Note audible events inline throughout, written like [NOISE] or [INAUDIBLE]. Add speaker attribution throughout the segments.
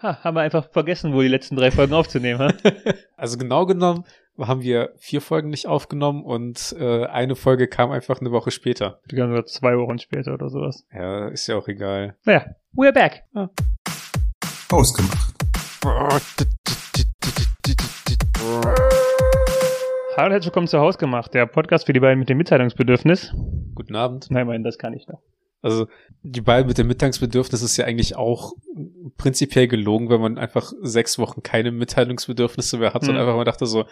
Speaker 1: Ha, haben wir einfach vergessen, wo die letzten drei Folgen aufzunehmen, ha? [LAUGHS]
Speaker 2: Also genau genommen haben wir vier Folgen nicht aufgenommen und äh, eine Folge kam einfach eine Woche später.
Speaker 1: Die ganze Zeit zwei Wochen später oder sowas.
Speaker 2: Ja, ist ja auch egal.
Speaker 1: Naja, we're back.
Speaker 3: Ausgemacht.
Speaker 1: Hallo und herzlich willkommen zu Hausgemacht, der Podcast für die beiden mit dem Mitteilungsbedürfnis.
Speaker 2: Guten Abend.
Speaker 1: Nein, nein, das kann ich noch.
Speaker 2: Also die beiden mit dem Mitteilungsbedürfnis ist ja eigentlich auch prinzipiell gelogen, wenn man einfach sechs Wochen keine Mitteilungsbedürfnisse mehr hat und
Speaker 1: Hm.
Speaker 2: einfach mal dachte so,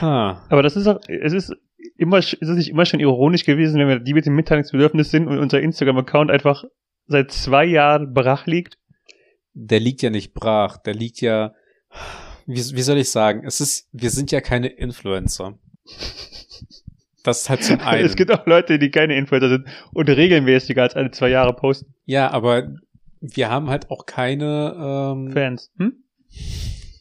Speaker 2: ha,
Speaker 1: Aber das ist auch, es ist immer, ist es nicht immer schon ironisch gewesen, wenn wir die mit dem Mitteilungsbedürfnis sind und unser Instagram-Account einfach seit zwei Jahren brach liegt.
Speaker 2: der liegt ja nicht brach, der liegt ja, wie, wie soll ich sagen, es ist, wir sind ja keine Influencer. [LAUGHS] Das ist halt zum [LAUGHS] einen.
Speaker 1: Es gibt auch Leute, die keine Influencer sind und regelmäßiger als alle zwei Jahre posten.
Speaker 2: ja, aber wir haben halt auch keine, ähm,
Speaker 1: Fans. Hm?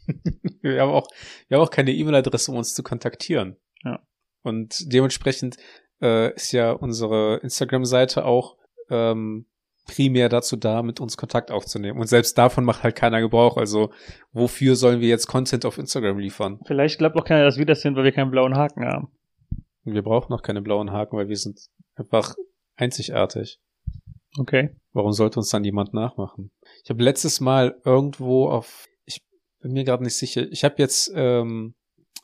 Speaker 1: [LAUGHS]
Speaker 2: wir haben auch, wir haben auch keine E-Mail-Adresse, um uns zu kontaktieren.
Speaker 1: Ja.
Speaker 2: Und dementsprechend äh, ist ja unsere Instagram-Seite auch ähm, primär dazu da, mit uns Kontakt aufzunehmen. Und selbst davon macht halt keiner Gebrauch. Also wofür sollen wir jetzt Content auf Instagram liefern?
Speaker 1: Vielleicht glaubt auch keiner, dass wir das sind, weil wir keinen blauen Haken haben.
Speaker 2: Wir brauchen noch keine blauen Haken, weil wir sind einfach einzigartig.
Speaker 1: Okay.
Speaker 2: Warum sollte uns dann jemand nachmachen? Ich habe letztes Mal irgendwo auf, ich bin mir gerade nicht sicher, ich habe jetzt ähm,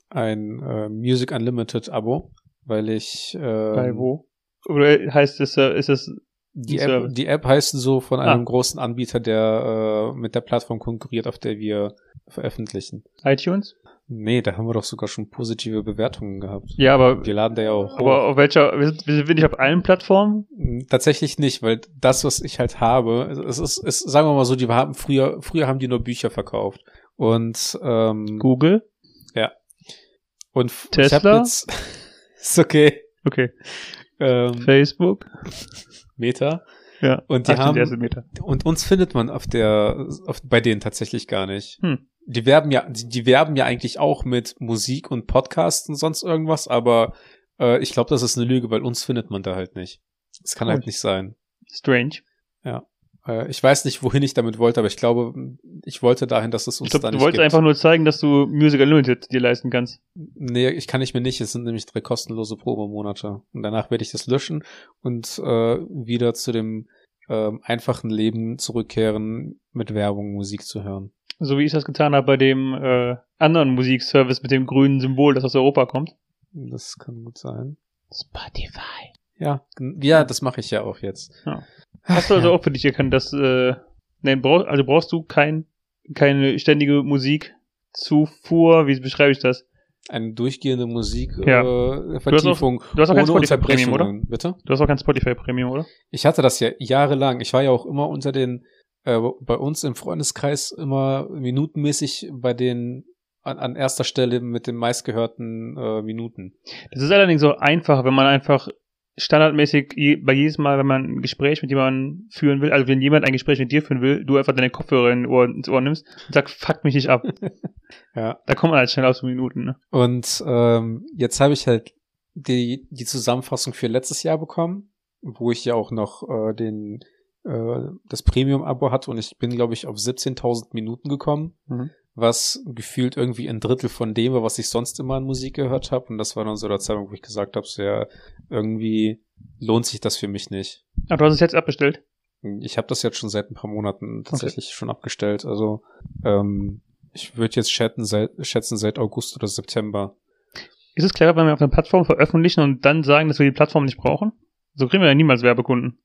Speaker 2: ein äh, Music Unlimited Abo, weil ich ähm,
Speaker 1: Bei wo? Oder heißt es, äh, ist es,
Speaker 2: die App,
Speaker 1: Service.
Speaker 2: die App heißt so von einem
Speaker 1: Ah.
Speaker 2: großen Anbieter, der äh, mit der Plattform konkurriert, auf der wir veröffentlichen.
Speaker 1: iTunes?
Speaker 2: Nee, da haben wir doch sogar schon positive Bewertungen gehabt.
Speaker 1: Ja, aber,
Speaker 2: Wir laden da ja auch hoch.
Speaker 1: aber auf welcher, wir sind, wir sind nicht auf allen Plattformen?
Speaker 2: Mm, Tatsächlich nicht, weil das, was ich halt habe, es ist, es, sagen wir mal so, die haben früher, früher haben die nur Bücher verkauft. Und ähm,
Speaker 1: Google?
Speaker 2: und f-
Speaker 1: Tesla?
Speaker 2: Jetzt, [LAUGHS] ist okay.
Speaker 1: Okay.
Speaker 2: Ähm,
Speaker 1: Facebook?
Speaker 2: Meta.
Speaker 1: Ja.
Speaker 2: Und die
Speaker 1: Ach,
Speaker 2: haben und uns findet man auf der, auf, bei denen tatsächlich gar nicht.
Speaker 1: Hm.
Speaker 2: Die werben ja, die, die werben ja eigentlich auch mit Musik und Podcasts und sonst irgendwas, aber äh, ich glaube, das ist eine Lüge, weil uns findet man da halt nicht. Das kann halt nicht sein.
Speaker 1: Strange.
Speaker 2: Äh, ich weiß nicht, wohin ich damit wollte, aber ich glaube, ich wollte dahin, dass es uns
Speaker 1: Ich glaube,
Speaker 2: da
Speaker 1: du
Speaker 2: nicht
Speaker 1: wolltest
Speaker 2: gibt.
Speaker 1: einfach nur zeigen, dass du Music Unlimited dir leisten kannst.
Speaker 2: Nee, ich kann nicht mehr nicht. Es sind nämlich drei kostenlose Probemonate. Und danach werde ich das löschen und äh, wieder zu dem ähm, einfachen Leben zurückkehren, mit Werbung Musik zu hören.
Speaker 1: So wie ich das getan habe bei dem äh, anderen Musikservice mit dem grünen Symbol, das aus Europa kommt.
Speaker 2: Das kann gut sein.
Speaker 1: Spotify.
Speaker 2: Ja, ja, das mache ich ja auch jetzt.
Speaker 1: Ja. Hast du also
Speaker 2: Ja.
Speaker 1: auch für dich erkannt, dass, äh, nein, brauch, also brauchst du kein, keine ständige Musikzufuhr, wie beschreibe ich das?
Speaker 2: Eine durchgehende Musik
Speaker 1: Ja.
Speaker 2: äh, Vertiefung
Speaker 1: du hast auch kein
Speaker 2: ohne
Speaker 1: Spotify Premium, oder?
Speaker 2: Bitte?
Speaker 1: Du hast auch kein Spotify Premium, oder?
Speaker 2: Ich hatte das ja jahrelang. Ich war ja auch immer unter den, äh, bei uns im Freundeskreis immer minutenmäßig bei den an, an erster Stelle mit den meistgehörten äh, Minuten.
Speaker 1: Das ist allerdings so einfach, wenn man einfach standardmäßig bei jedes Mal, wenn man ein Gespräch mit jemandem führen will, also wenn jemand ein Gespräch mit dir führen will, du einfach deine Kopfhörer in Ohr, ins Ohr nimmst und sagst, fuck mich nicht ab. [LAUGHS]
Speaker 2: Ja.
Speaker 1: Da kommt man halt schnell aus Minuten, ne?
Speaker 2: Und ähm, jetzt habe ich halt die, die Zusammenfassung für letztes Jahr bekommen, wo ich ja auch noch äh, den äh, das Premium-Abo hatte und ich bin, glaube ich, auf 17.000 Minuten gekommen,
Speaker 1: Mhm.
Speaker 2: Was gefühlt irgendwie ein Drittel von dem war, was ich sonst immer an Musik gehört habe. Und das war dann so der Zeitpunkt, wo ich gesagt habe, so ja, irgendwie lohnt sich das für mich nicht.
Speaker 1: Aber du hast es jetzt abbestellt.
Speaker 2: Ich habe das jetzt schon seit ein paar Monaten tatsächlich schon abgestellt. Also ähm, ich würde jetzt schätzen seit, schätzen seit August oder September.
Speaker 1: Ist es clever, wenn wir auf einer Plattform veröffentlichen und dann sagen, dass wir die Plattform nicht brauchen? So kriegen wir ja niemals Werbekunden.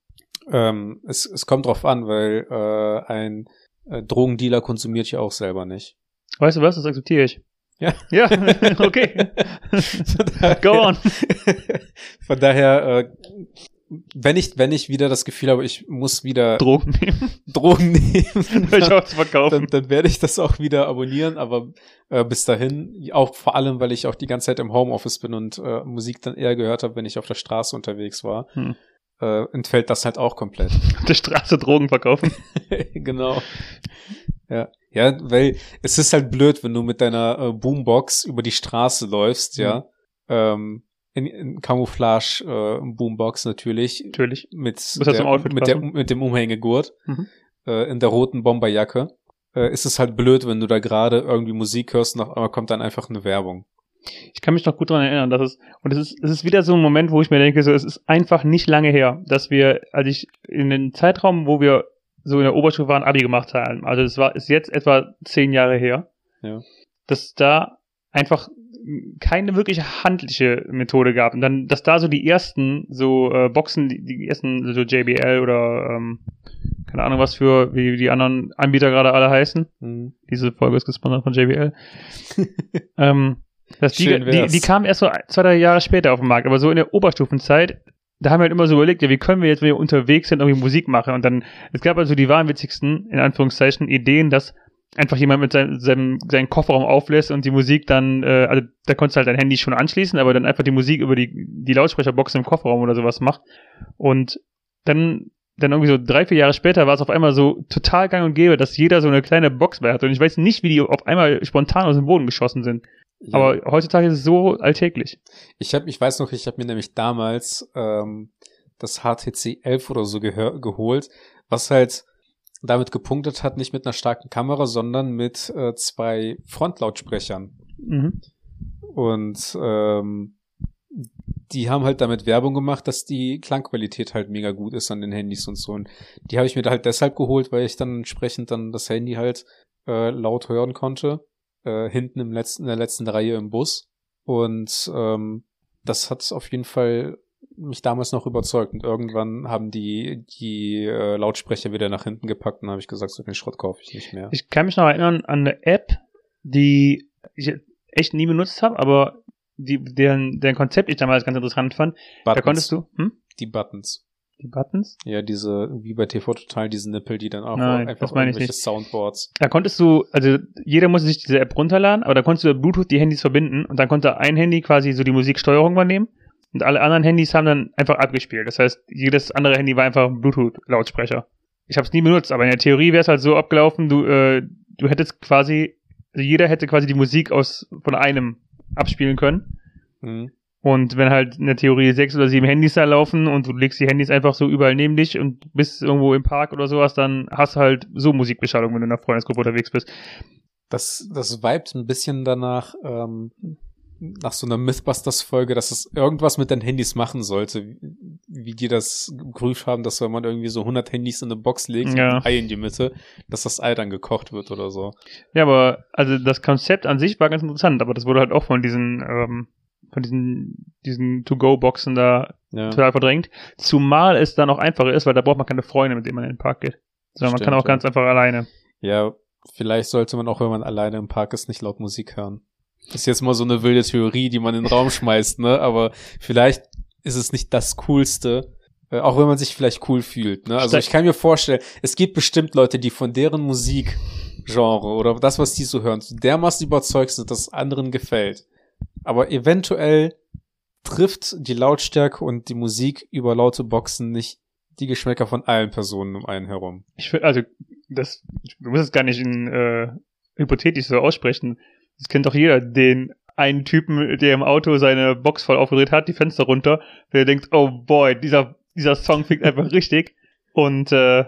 Speaker 2: Ähm, es, es kommt drauf an, weil äh, ein äh, Drogendealer konsumiert ja auch selber nicht.
Speaker 1: Weißt du was? Das akzeptiere ich.
Speaker 2: Ja. [LAUGHS]
Speaker 1: Ja, okay. [LAUGHS]
Speaker 2: Daher-
Speaker 1: Go on. [LAUGHS]
Speaker 2: Von daher, äh, wenn ich, wenn ich wieder das Gefühl habe, ich muss wieder
Speaker 1: Drogen nehmen.
Speaker 2: Drogen nehmen,
Speaker 1: Soll ich
Speaker 2: dann,
Speaker 1: auch zu verkaufen.
Speaker 2: dann, dann werde ich das auch wieder abonnieren, aber äh, bis dahin, auch vor allem, weil ich auch die ganze Zeit im Homeoffice bin und äh, Musik dann eher gehört habe, wenn ich auf der Straße unterwegs war,
Speaker 1: Hm.
Speaker 2: äh, entfällt das halt auch komplett.
Speaker 1: Auf der Straße Drogen verkaufen.
Speaker 2: genau. Ja. Ja, weil es ist halt blöd, wenn du mit deiner äh, Boombox über die Straße läufst, ja. Ähm, in, in Camouflage äh, Boombox natürlich.
Speaker 1: Natürlich.
Speaker 2: Mit,
Speaker 1: das
Speaker 2: der, mit, der, mit dem Umhängegurt.
Speaker 1: Mhm.
Speaker 2: Äh, in der roten Bomberjacke. äh, ist es halt blöd, wenn du da gerade irgendwie Musik hörst und auf einmal kommt dann einfach eine Werbung.
Speaker 1: Ich kann mich noch gut daran erinnern, dass es, und es ist, es ist wieder so ein Moment, wo ich mir denke, so, es ist einfach nicht lange her, dass wir, als ich in den Zeitraum, wo wir so in der Oberstufe waren, Abi gemacht haben, also es war, ist jetzt etwa zehn Jahre her,
Speaker 2: Ja.
Speaker 1: dass da einfach keine wirkliche handliche Methode gab. Und dann, dass da so die ersten so äh, Boxen, die, die ersten so JBL oder ähm, keine Ahnung was für, wie die anderen Anbieter gerade alle heißen.
Speaker 2: Mhm.
Speaker 1: Diese Folge ist gesponsert von JBL. [LAUGHS] ähm, dass die, die, die kamen erst so zwei, drei Jahre später auf den Markt, aber so in der Oberstufenzeit, da haben wir halt immer so überlegt, ja, wie können wir jetzt, wenn wir unterwegs sind, irgendwie Musik machen? Und dann, es gab also die wahnwitzigsten, in Anführungszeichen, Ideen, dass einfach jemand mit seinem, seinem seinen Kofferraum auflässt und die Musik dann, äh, also da konntest du halt dein Handy schon anschließen, aber dann einfach die Musik über die, die Lautsprecherbox im Kofferraum oder sowas macht. Und dann, dann irgendwie so drei, vier Jahre später war es auf einmal so total gang und gäbe, dass jeder so eine kleine Box bei hatte. Und ich weiß nicht, wie die auf einmal spontan aus dem Boden geschossen sind.
Speaker 2: Ja.
Speaker 1: Aber heutzutage ist es so alltäglich.
Speaker 2: Ich habe, ich weiß noch, ich habe mir nämlich damals ähm, das HTC 11 oder so geholt, was halt damit gepunktet hat, nicht mit einer starken Kamera, sondern mit äh, zwei Frontlautsprechern.
Speaker 1: Mhm.
Speaker 2: Und ähm, die haben halt damit Werbung gemacht, dass die Klangqualität halt mega gut ist an den Handys und so. Und die habe ich mir da halt deshalb geholt, weil ich dann entsprechend dann das Handy halt äh, laut hören konnte. Äh, hinten im letzten, in der letzten Reihe im Bus. Und ähm, das hat auf jeden Fall mich damals noch überzeugt. Und irgendwann haben die die äh, Lautsprecher wieder nach hinten gepackt und habe ich gesagt, so den Schrott kaufe ich nicht mehr.
Speaker 1: Ich kann mich noch erinnern an eine App, die ich echt nie benutzt habe, aber die, deren, deren Konzept ich damals ganz interessant fand. Da
Speaker 2: Buttons.
Speaker 1: konntest du, hm?
Speaker 2: die Buttons.
Speaker 1: Die Buttons?
Speaker 2: Ja, diese, wie bei TV Total, diese Nippel, die dann auch
Speaker 1: Nein,
Speaker 2: einfach
Speaker 1: das meine ich
Speaker 2: irgendwelche
Speaker 1: nicht.
Speaker 2: Soundboards.
Speaker 1: Da konntest du, also jeder musste sich diese App runterladen, aber da konntest du über Bluetooth die Handys verbinden und dann konnte ein Handy quasi so die Musiksteuerung übernehmen und alle anderen Handys haben dann einfach abgespielt. Das heißt, jedes andere Handy war einfach ein Bluetooth-Lautsprecher. Ich habe es nie benutzt, aber in der Theorie wäre es halt so abgelaufen, du, äh, du hättest quasi, also jeder hätte quasi die Musik aus von einem abspielen können.
Speaker 2: Mhm.
Speaker 1: Und wenn halt in der Theorie sechs oder sieben Handys da laufen und du legst die Handys einfach so überall neben dich und bist irgendwo im Park oder sowas, dann hast du halt so Musikbeschallung, wenn du in einer Freundesgruppe unterwegs bist.
Speaker 2: Das, das vibet ein bisschen danach, ähm, nach so einer Mythbusters-Folge, dass es irgendwas mit den Handys machen sollte, wie, die das geprüft haben, dass wenn man irgendwie so 100 Handys in eine Box legt,
Speaker 1: Ja.
Speaker 2: ein Ei in die Mitte, dass das Ei dann gekocht wird oder so.
Speaker 1: Ja, aber also das Konzept an sich war ganz interessant, aber das wurde halt auch von diesen ähm, von diesen diesen To-Go-Boxen da
Speaker 2: Ja,
Speaker 1: total verdrängt. Zumal es dann auch einfacher ist, weil da braucht man keine Freunde, mit denen man in den Park geht. Sondern man
Speaker 2: Stimmt,
Speaker 1: kann auch
Speaker 2: ja.
Speaker 1: ganz einfach alleine.
Speaker 2: ja vielleicht sollte man auch, wenn man alleine im Park ist, nicht laut Musik hören. Das ist jetzt mal so eine wilde Theorie, die man in den Raum [LAUGHS] schmeißt, ne? Aber vielleicht ist es nicht das Coolste, äh, auch wenn man sich vielleicht cool fühlt. Ne? Also ich kann mir vorstellen, es gibt bestimmt Leute, die von deren Musikgenre oder das, was die so hören, dermaßen überzeugt sind, dass es anderen gefällt. Aber eventuell trifft die Lautstärke und die Musik über laute Boxen nicht die Geschmäcker von allen Personen um einen herum.
Speaker 1: Ich finde, also, das, du musst es gar nicht in, äh, hypothetisch so aussprechen. Das kennt doch jeder, den einen Typen, der im Auto seine Box voll aufgedreht hat, die Fenster runter, der denkt, oh boy, dieser, dieser Song klingt einfach [LAUGHS] richtig. Und äh,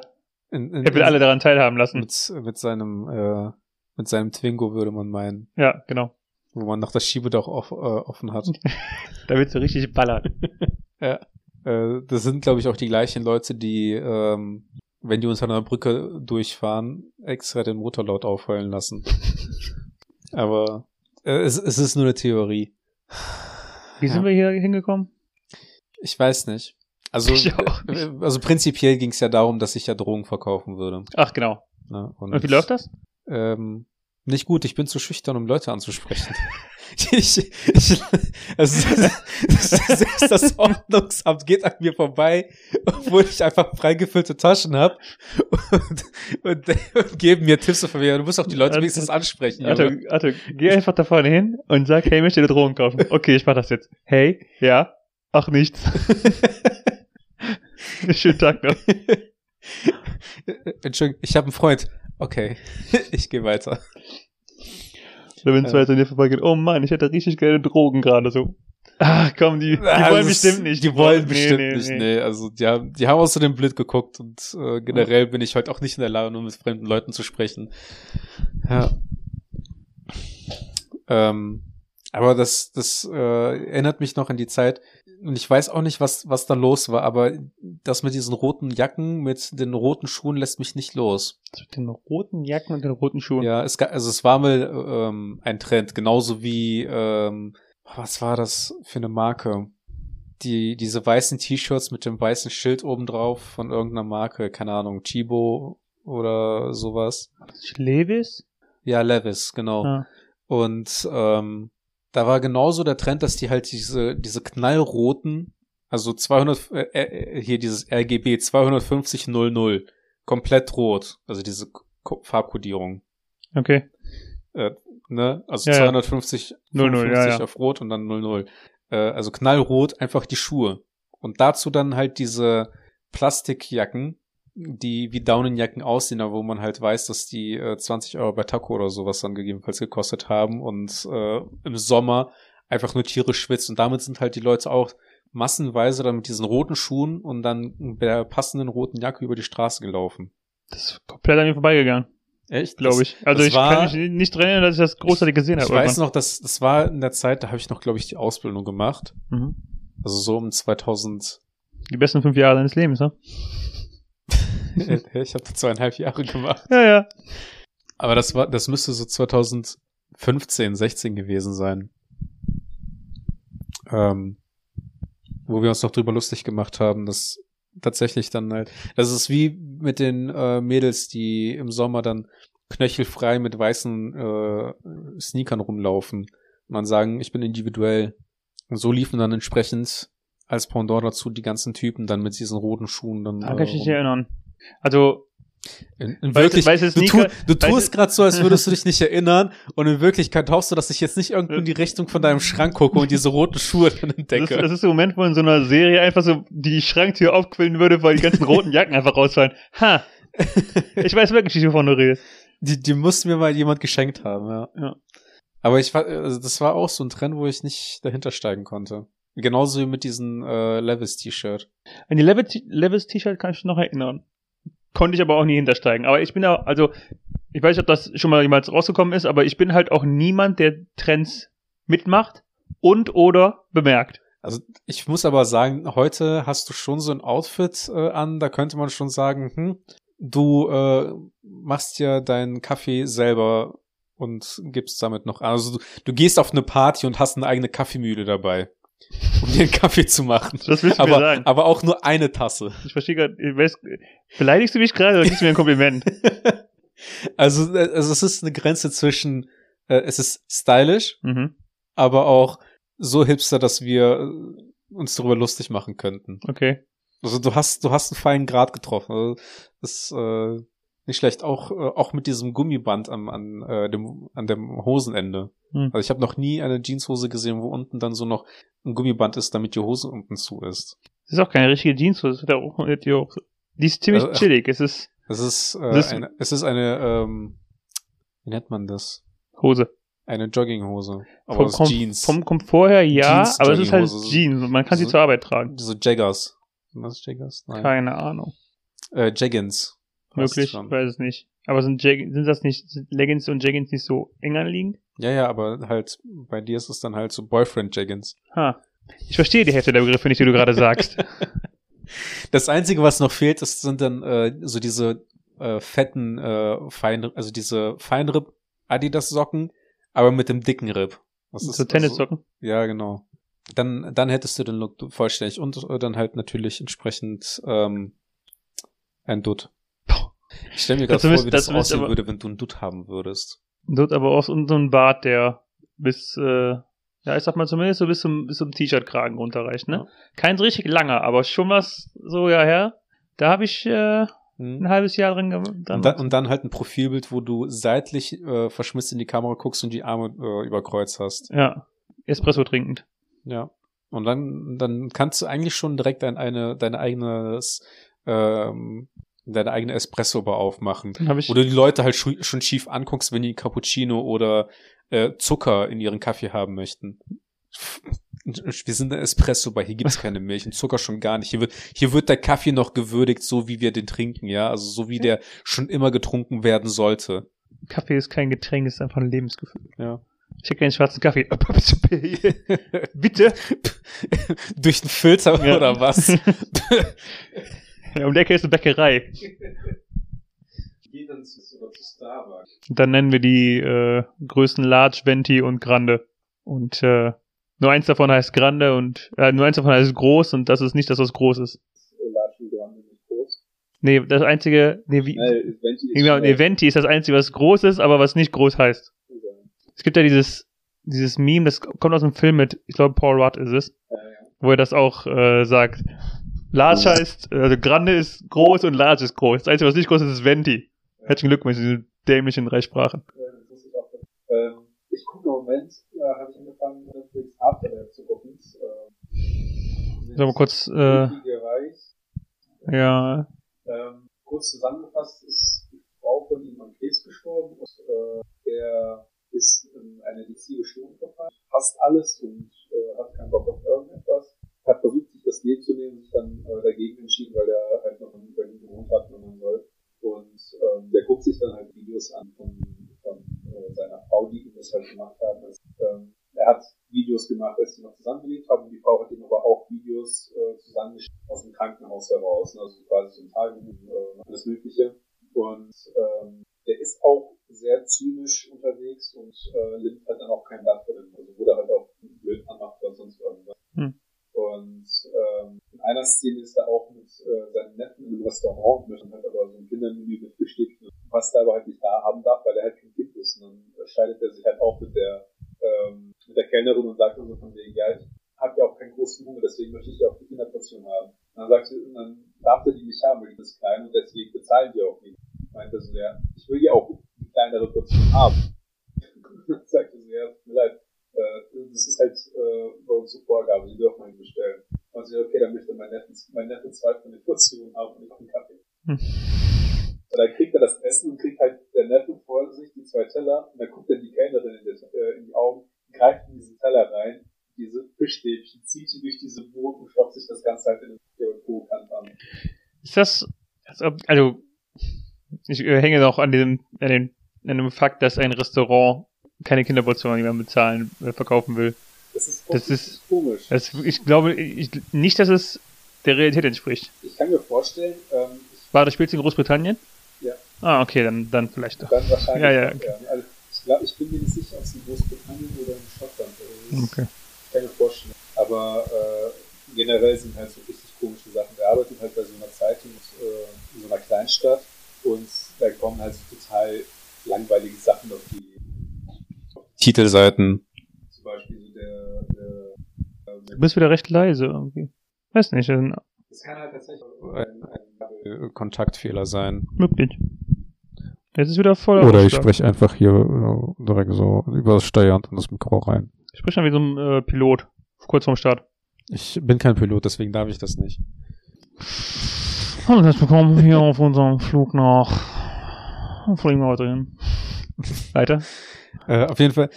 Speaker 2: In, in,
Speaker 1: er will
Speaker 2: in-
Speaker 1: alle daran teilhaben lassen.
Speaker 2: mit, mit seinem äh, mit seinem Twingo würde man meinen,
Speaker 1: Ja, genau.
Speaker 2: Wo man noch das Schiebedach off, äh, offen hat. [LAUGHS]
Speaker 1: Da wird so richtig ballern. [LAUGHS]
Speaker 2: Äh, das sind, glaube ich, auch die gleichen Leute, die, ähm, wenn die unter einer Brücke durchfahren, extra den Motor laut aufheulen lassen. [LAUGHS] Aber äh, es, es ist nur eine Theorie.
Speaker 1: Wie sind
Speaker 2: Ja.
Speaker 1: wir hier hingekommen?
Speaker 2: Ich weiß nicht. Also,
Speaker 1: Ich auch
Speaker 2: äh, also prinzipiell ging es ja darum, dass ich ja Drogen verkaufen würde.
Speaker 1: Ach, genau.
Speaker 2: Ne?
Speaker 1: Und wie läuft das?
Speaker 2: Ähm, nicht gut, ich bin zu schüchtern, um Leute anzusprechen. [LAUGHS] ich, ich, also, selbst das Ordnungsamt geht an mir vorbei, obwohl ich einfach freigefüllte Taschen habe und, und, und geben mir Tipps von mir. Du musst auch die Leute wenigstens ansprechen. Junge.
Speaker 1: Arthur, geh einfach da vorne hin und sag, hey, ich möchte dir Drogen kaufen. Okay, ich mach das jetzt. Hey, ja, ach nichts. [LAUGHS] Schönen Tag noch.
Speaker 2: Entschuldigung, ich habe einen Freund. Okay, [LAUGHS] ich gehe weiter.
Speaker 1: Oder wenn
Speaker 2: Ja.
Speaker 1: zwei an dir vorbeigeht, oh Mann, ich hätte richtig geile Drogen gerade so. Ach komm, die, die
Speaker 2: Ah,
Speaker 1: wollen
Speaker 2: das-
Speaker 1: bestimmt nicht.
Speaker 2: Die wollen
Speaker 1: Nee,
Speaker 2: bestimmt
Speaker 1: nee,
Speaker 2: nicht,
Speaker 1: nee.
Speaker 2: nee. Also die haben, die haben außerdem blöd geguckt und äh, generell bin ich heute auch nicht in der Lage, nur mit fremden Leuten zu sprechen. Ja. Ähm, aber das, das äh, erinnert mich noch an die Zeit. Und ich weiß auch nicht, was, was da los war, aber das mit diesen roten Jacken, mit den roten Schuhen lässt mich nicht los.
Speaker 1: Mit den roten Jacken und den roten Schuhen.
Speaker 2: Ja, es, ga- also es war mal ähm, ein Trend, genauso wie, ähm, was war das für eine Marke? Die, diese weißen T-Shirts mit dem weißen Schild oben drauf von irgendeiner Marke, keine Ahnung, Chibo oder sowas.
Speaker 1: Levis?
Speaker 2: Ja, Levis, genau.
Speaker 1: Ja.
Speaker 2: Und ähm, da war genauso der Trend, dass die halt diese, diese knallroten, also 200, äh, äh, hier dieses RGB 25000, komplett rot, also diese Ko- Farbkodierung.
Speaker 1: Okay.
Speaker 2: ne? Also
Speaker 1: Ja, ja.
Speaker 2: 250
Speaker 1: 00,
Speaker 2: 55
Speaker 1: ja, ja.
Speaker 2: auf Rot und dann 00. Äh, also knallrot einfach die Schuhe. Und dazu dann halt diese Plastikjacken, die wie Daunenjacken aussehen, aber wo man halt weiß, dass die äh, 20 Euro bei Taco oder sowas dann gegebenenfalls gekostet haben und äh, im Sommer einfach nur tierisch schwitzt. Und damit sind halt die Leute auch massenweise dann mit diesen roten Schuhen und dann mit der passenden roten Jacke über die Straße gelaufen.
Speaker 1: Das ist komplett an mir vorbeigegangen,
Speaker 2: Echt?
Speaker 1: glaube ich. Also ich
Speaker 2: war-
Speaker 1: kann mich nicht erinnern, dass ich das großartig gesehen habe.
Speaker 2: Ich weiß noch, dass das war in der Zeit, da habe ich noch, glaube ich, die Ausbildung gemacht.
Speaker 1: Mhm.
Speaker 2: Also so um 2000.
Speaker 1: Die besten fünf Jahre deines Lebens, ne? [LAUGHS]
Speaker 2: ich habe zweieinhalb Jahre gemacht.
Speaker 1: Ja, ja.
Speaker 2: Aber das war, das müsste so 2015, 16 gewesen sein. Ähm, wo wir uns noch drüber lustig gemacht haben, dass tatsächlich dann halt, das ist wie mit den äh, Mädels, die im Sommer dann knöchelfrei mit weißen äh, Sneakern rumlaufen dann sagen, ich bin individuell. Und so liefen dann entsprechend als Pendant dazu die ganzen Typen dann mit diesen roten Schuhen dann.
Speaker 1: Da kann ich mich nicht erinnern. Also,
Speaker 2: In, in wirklich,
Speaker 1: weiße
Speaker 2: du, tu, du tust gerade so, als würdest du dich nicht [LAUGHS] erinnern und in Wirklichkeit hoffst du, dass ich jetzt nicht irgendwo in die Richtung von deinem Schrank gucke und diese roten Schuhe dann
Speaker 1: das
Speaker 2: entdecke.
Speaker 1: das ist der Moment, wo in so einer Serie einfach so die Schranktür aufquillen würde, weil die ganzen roten Jacken einfach rausfallen. Ha! [LAUGHS] Ich weiß wirklich nicht, wovon du redest.
Speaker 2: Die, die musste mir mal jemand geschenkt haben, ja.
Speaker 1: Ja.
Speaker 2: Aber ich war, also das war auch so ein Trend, wo ich nicht dahinter steigen konnte. Genauso wie mit diesem äh, Levis-T-Shirt.
Speaker 1: An die Levis- Levis-T-Shirt kann ich mich noch erinnern. Konnte ich aber auch nie hintersteigen. Aber ich bin da, also, ich weiß nicht, ob das schon mal jemals rausgekommen ist, aber ich bin halt auch niemand, der Trends mitmacht und oder bemerkt.
Speaker 2: Also ich muss aber sagen, heute hast du schon so ein Outfit äh, an, da könnte man schon sagen, hm, du äh, machst ja deinen Kaffee selber und gibst damit noch. Also du, du gehst auf eine Party und hast eine eigene Kaffeemühle dabei, um dir einen Kaffee zu machen.
Speaker 1: Das willst du mir
Speaker 2: Aber,
Speaker 1: sagen.
Speaker 2: aber auch nur eine Tasse.
Speaker 1: Ich verstehe gerade, beleidigst du mich gerade oder gibst du mir ein Kompliment? [LAUGHS]
Speaker 2: also, also es ist eine Grenze zwischen, äh, es ist stylisch,
Speaker 1: mhm.
Speaker 2: aber auch so hipster, dass wir äh, uns darüber lustig machen könnten.
Speaker 1: Okay.
Speaker 2: Also du hast, du hast einen feinen Grad getroffen. Also das ist äh, nicht schlecht. Auch, äh, auch mit diesem Gummiband am, an, äh, dem, an dem Hosenende.
Speaker 1: Hm.
Speaker 2: Also ich habe noch nie eine Jeanshose gesehen, wo unten dann so noch ein Gummiband ist, damit die Hose unten zu ist.
Speaker 1: Das ist auch keine richtige Jeans, das ist ja auch, die, auch, die ist ziemlich
Speaker 2: Also,
Speaker 1: chillig. Es ist
Speaker 2: Es ist, äh,
Speaker 1: ist-
Speaker 2: eine, es ist eine, ähm, wie nennt man das?
Speaker 1: Hose.
Speaker 2: Eine Jogginghose. Aber
Speaker 1: Vom,
Speaker 2: aus
Speaker 1: Kom
Speaker 2: Jeans.
Speaker 1: vom Komfort her ja,
Speaker 2: Jeans-
Speaker 1: aber es ist halt. Jeans und man kann sie
Speaker 2: So-
Speaker 1: zur Arbeit tragen.
Speaker 2: Diese Jaggers. Sind das Jaggers? Nein.
Speaker 1: Keine Ahnung.
Speaker 2: Äh, Jaggins. Passt
Speaker 1: Möglich,
Speaker 2: schon.
Speaker 1: weiß es nicht. Aber sind, Jag sind das nicht, sind Leggings und Jaggins nicht so eng anliegend?
Speaker 2: Ja, ja, aber halt, bei dir ist es dann halt so Boyfriend-Jaggins.
Speaker 1: Ha. Ich verstehe die Hälfte der Begriffe nicht, die du gerade sagst. [LAUGHS]
Speaker 2: Das Einzige, was noch fehlt, ist, sind dann äh, so diese äh, fetten, äh, fein, also diese Feinripp Adidas Socken, aber mit dem dicken Ripp. Das ist
Speaker 1: so Tennissocken.
Speaker 2: Also, ja, genau. Dann, dann hättest du den Look vollständig und äh, dann halt natürlich entsprechend ähm, ein Dutt. Ich stelle mir gerade vor,
Speaker 1: müsst-
Speaker 2: wie das
Speaker 1: müsst
Speaker 2: aussehen
Speaker 1: aber-
Speaker 2: würde, wenn du einen Dutt haben würdest.
Speaker 1: Dort aber auch so so ein Bart, der bis, äh, ja, ich sag mal zumindest so bis zum, bis zum T-Shirt-Kragen runterreicht, ne?
Speaker 2: Ja.
Speaker 1: Kein so richtig langer, aber schon was so, ja, her. Da habe ich äh,
Speaker 2: Hm.
Speaker 1: ein halbes Jahr drin gemacht.
Speaker 2: Und dann, und dann halt ein Profilbild, wo du seitlich äh, verschmitzt in die Kamera guckst und die Arme äh, über Kreuz hast.
Speaker 1: ja, Espresso trinkend.
Speaker 2: Ja. Und dann, dann kannst du eigentlich schon direkt ein, eine, deine eigenes, ähm, deine eigene Espresso-Bar aufmachen. Du die Leute halt schon schief anguckst, wenn die Cappuccino oder äh, Zucker in ihren Kaffee haben möchten. [LAUGHS]
Speaker 4: Wir sind ein Espresso bei, hier gibt's [LAUGHS] keine Milch und Zucker schon gar nicht. Hier wird, hier wird der Kaffee noch gewürdigt, so wie wir den trinken, ja. Also so wie der schon immer getrunken werden sollte.
Speaker 1: Kaffee ist kein Getränk, ist einfach ein Lebensgefühl.
Speaker 4: Ja.
Speaker 1: Ich hätte keinen schwarzen Kaffee. [LAUGHS] Bitte?
Speaker 4: Durch den Filter
Speaker 1: Ja.
Speaker 4: oder was?
Speaker 1: Ja, um der Ecke ist eine Bäckerei.
Speaker 4: Geh dann zu, zu Starbucks.
Speaker 1: Dann nennen wir die äh, Größen Large, Venti und Grande. Und äh, nur eins davon heißt Grande und äh, nur eins davon heißt groß und das ist nicht das, was groß ist.
Speaker 2: Large und Grande nicht groß.
Speaker 1: Nee, das einzige, nee, wie,
Speaker 2: Nein, Venti ist
Speaker 1: genau, nee, Venti ist das einzige, was groß ist, aber was nicht groß heißt. Es gibt ja dieses, dieses Meme, das kommt aus einem Film mit, ich glaube, Paul Rudd ist es,
Speaker 2: Ja, ja.
Speaker 1: wo er das auch äh, sagt. Large heißt, also Grande ist groß und Large ist groß. Das Einzige, was nicht groß ist, ist Venti. Herzlichen Glückwunsch, diese dämlichen drei Sprachen.
Speaker 2: Ähm, ich gucke im Moment, äh, habe ich angefangen, Netflix Afterlife zu gucken. Ähm,
Speaker 1: Sollen wir kurz, äh, ja,
Speaker 2: Ähm, kurz zusammengefasst ist die Frau von ihm an Krebs gestorben und äh, er ist in eine depressive Störung verfallen, hasst alles und äh, hat keinen Bock auf irgendetwas, hat versucht, das Leben zu nehmen, sich dann äh, dagegen entschieden, weil er halt noch in Berlin gewohnt hat, wenn man soll. Und ähm, der guckt sich dann halt Videos an von, von äh, seiner Frau, die ihm das halt gemacht hat. Also, ähm, er hat Videos gemacht, als sie noch zusammengelebt haben und die Frau hat ihm aber auch Videos äh, zusammengeschickt aus dem Krankenhaus heraus, ne? also quasi ein Tagebuch, äh, alles Mögliche. Und ähm, der ist auch sehr zynisch unterwegs und äh, nimmt halt dann auch kein Blatt drin. Also wurde halt auch blöd anmacht oder sonst irgendwas.
Speaker 1: Hm.
Speaker 2: Und ähm, in einer Szene ist er auch mit äh, seinen Neffen in einem Restaurant und halt aber so ein Kindermenü mit Frühstück, was er aber halt nicht da haben darf, weil er halt kein Kind ist. Und dann scheidet er sich halt auch mit der ähm, mit der Kellnerin und sagt dann so von wegen, ja, ich habe ja auch keinen großen Hunger, deswegen möchte ich ja auch die Kinderportion haben. Und dann sagt sie, und dann darf er die nicht haben, weil die ist klein und deswegen bezahlen die auch nicht. Meinte so, ja, ich will ja auch die kleinere Portion haben. Dann sagte sie, ja, tut mir leid, äh, das ist halt äh, bei uns so Vorgabe, die dürfen wir nicht bestellen. Und sie, okay, dann möchte mein Neffe, mein Neffe zwei von den Portionen haben und ich einen Kaffee.
Speaker 1: Hm.
Speaker 2: Und dann kriegt er das Essen und kriegt halt der Neffe vor sich die zwei Teller und dann guckt er die Kellnerin in, die- äh, in die Augen, greift in diesen Teller rein, diese Fischstäbchen, zieht sie durch diese Brot und stopft sich das Ganze halt in den Po-Kant an.
Speaker 1: Ist das, also, ich hänge noch an dem, an dem, an dem Fakt, dass ein Restaurant keine Kinderportionen mehr bezahlen, verkaufen will.
Speaker 2: Das ist,
Speaker 1: Das ist-
Speaker 2: komisch.
Speaker 1: Das, ich glaube ich, nicht, dass es der Realität entspricht.
Speaker 2: Ich kann mir vorstellen, ähm,
Speaker 1: War das Spiel in Großbritannien?
Speaker 2: Ja.
Speaker 1: Ah, okay, dann, dann vielleicht doch.
Speaker 2: dann wahrscheinlich
Speaker 1: Ja, ja,
Speaker 2: auch, ja. Also, ich glaube, ich bin mir nicht sicher, ob es in Großbritannien oder in Schottland ist.
Speaker 1: Okay.
Speaker 2: Ich kann mir vorstellen. Aber äh, generell sind halt so richtig komische Sachen. Wir arbeiten halt bei so einer Zeitung äh, in so einer Kleinstadt und da kommen halt so total langweilige Sachen auf die
Speaker 4: Titelseiten.
Speaker 2: zum Beispiel so der, der
Speaker 1: Du bist wieder recht leise irgendwie. Weiß nicht,
Speaker 2: das kann halt tatsächlich
Speaker 4: Ein, ein Kontaktfehler sein.
Speaker 1: möglich. Jetzt ist wieder voll
Speaker 4: Oder ich spreche einfach hier äh, direkt so übers Steuerrad in das Mikro rein.
Speaker 1: Ich spreche dann wie so ein äh, Pilot, kurz vorm Start.
Speaker 4: Ich bin kein Pilot, deswegen darf ich das nicht.
Speaker 1: Hallo und herzlich willkommen hier auf unserem Flug nach... Wo fliegen wir heute hin? Weiter?
Speaker 4: Äh, auf jeden Fall,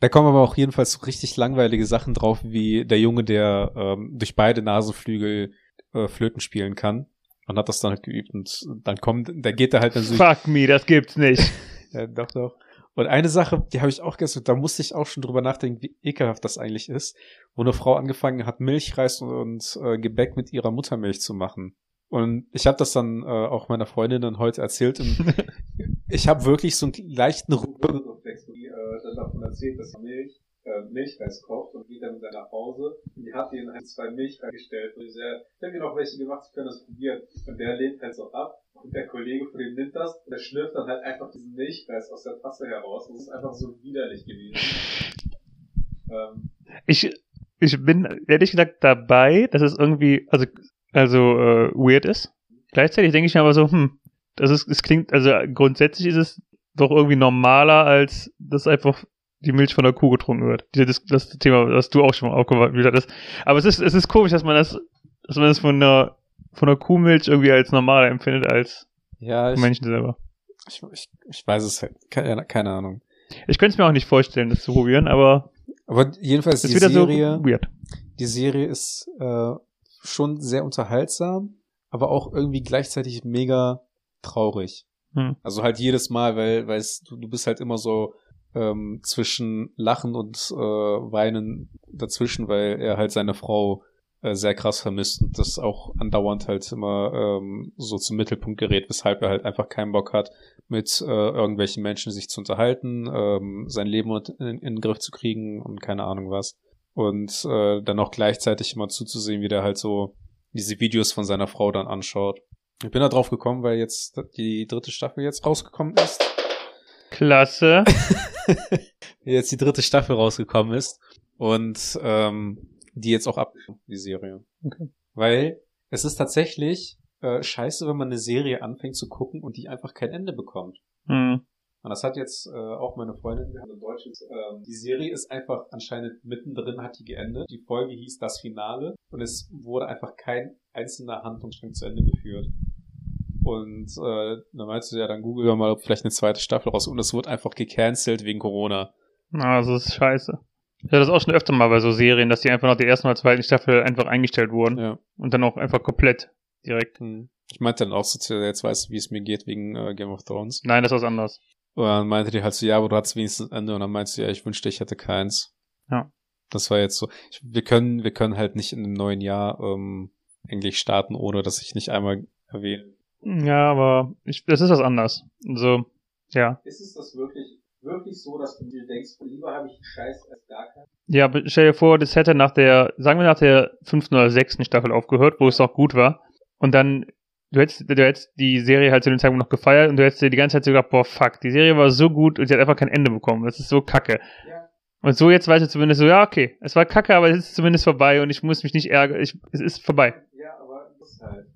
Speaker 4: da kommen aber auch jedenfalls so richtig langweilige Sachen drauf, wie der Junge, der ähm, durch beide Nasenflügel äh, Flöten spielen kann. Und hat das dann halt geübt und dann kommt, da geht er halt dann so
Speaker 1: Fuck me, das gibt's nicht. [LAUGHS]
Speaker 4: Ja, doch, doch. Und eine Sache, die habe ich auch gestern, da musste ich auch schon drüber nachdenken, wie ekelhaft das eigentlich ist, wo eine Frau angefangen hat, Milchreis und, und äh, Gebäck mit ihrer Muttermilch zu machen. Und ich habe das dann äh, auch meiner Freundin dann heute erzählt und [LAUGHS] ich habe wirklich so einen leichten Rücken.
Speaker 2: Dann davon erzählt, dass er Milch, äh, Milchreis kocht und geht dann mit seiner Hause und die hat ihm ein, zwei Milch reingestellt und ich habe mir noch welche gemacht, ich kann das probieren. Und der lehnt halt so ab und der Kollege von dem nimmt das und der schlürft dann halt einfach diesen Milchreis aus der Tasse heraus es ist einfach so widerlich gewesen. Ähm,
Speaker 1: Ich, ich bin ehrlich gesagt dabei, dass es irgendwie, also, also äh, weird ist. Gleichzeitig denke ich mir aber so, hm, das ist, es klingt, also grundsätzlich ist es doch irgendwie normaler, als dass einfach die Milch von der Kuh getrunken wird. Das, das Thema, was du auch schon mal aufgeworfen hast. Aber es ist, es ist komisch, dass man das, dass man das von der, von der Kuhmilch irgendwie als normaler empfindet als
Speaker 4: Ja, ich,
Speaker 1: Menschen selber.
Speaker 4: ich, ich, ich weiß es halt, keine, keine Ahnung.
Speaker 1: Ich könnte es mir auch nicht vorstellen, das zu probieren, aber
Speaker 4: Aber jedenfalls die
Speaker 1: ist wieder
Speaker 4: Serie,
Speaker 1: so weird.
Speaker 2: Die Serie ist äh, schon sehr unterhaltsam, aber auch irgendwie gleichzeitig mega traurig.
Speaker 1: Hm.
Speaker 2: Also halt jedes Mal, weil, weil du, du bist halt immer so ähm, zwischen Lachen und äh, Weinen dazwischen, weil er halt seine Frau äh, sehr krass vermisst und das auch andauernd halt immer ähm, so zum Mittelpunkt gerät, weshalb er halt einfach keinen Bock hat, mit äh, irgendwelchen Menschen sich zu unterhalten, ähm, sein Leben in, in, in den Griff zu kriegen und keine Ahnung was. Und äh, dann auch gleichzeitig immer zuzusehen, wie der halt so diese Videos von seiner Frau dann anschaut. Ich bin da drauf gekommen, weil jetzt die dritte Staffel jetzt rausgekommen ist.
Speaker 1: Klasse. [LAUGHS]
Speaker 2: jetzt die dritte Staffel rausgekommen ist. Und ähm, die jetzt auch ab, die Serie.
Speaker 1: Okay.
Speaker 2: Weil es ist tatsächlich äh, scheiße, wenn man eine Serie anfängt zu gucken und die einfach kein Ende bekommt.
Speaker 1: Hm.
Speaker 2: Und das hat jetzt äh, auch meine Freundin, die hat ein deutsches, ähm, die Serie ist einfach anscheinend mittendrin, hat die geendet. Die Folge hieß Das Finale und es wurde einfach kein einzelner Handlungsstrang zu Ende geführt. Und äh, dann meinst du ja, dann google doch mal, ob vielleicht eine zweite Staffel raus und es wurde einfach gecancelt wegen Corona.
Speaker 1: Na, das ist scheiße. Ich hatte das auch schon öfter mal bei so Serien, dass die einfach nach der ersten oder zweiten Staffel einfach eingestellt wurden.
Speaker 2: Ja.
Speaker 1: Und dann auch einfach komplett direkt.
Speaker 2: Hm. Ich meinte dann auch so, jetzt weißt du, wie es mir geht wegen äh, Game of Thrones.
Speaker 1: Nein, das ist was anderes.
Speaker 2: Und dann meinte die halt so, ja, aber du hattest wenigstens ein Ende. Und dann meinte sie, ja, ich wünschte, ich hätte keins.
Speaker 1: Ja.
Speaker 2: Das war jetzt so. Ich, wir können, wir können halt nicht in einem neuen Jahr ähm, eigentlich starten, ohne dass ich nicht einmal erwähne.
Speaker 1: Ja, aber ich, das ist was anderes. Also, ja.
Speaker 3: Ist es das wirklich, wirklich so, dass du dir denkst, lieber habe ich Scheiß als gar keinen?
Speaker 1: Ja, stell dir vor, das hätte nach der, sagen wir nach der fünften oder sechsten Staffel aufgehört, wo es auch gut war. Und dann, du hättest, du hättest die Serie halt zu dem Zeitpunkt noch gefeiert und du hättest dir die ganze Zeit so gedacht, boah, fuck, die Serie war so gut und sie hat einfach kein Ende bekommen. Das ist so kacke.
Speaker 3: Ja.
Speaker 1: Und so jetzt weißt du zumindest so, ja, okay, es war kacke, aber es ist zumindest vorbei und ich muss mich nicht ärgern, ich, es ist vorbei.
Speaker 3: Ja, aber das ist halt.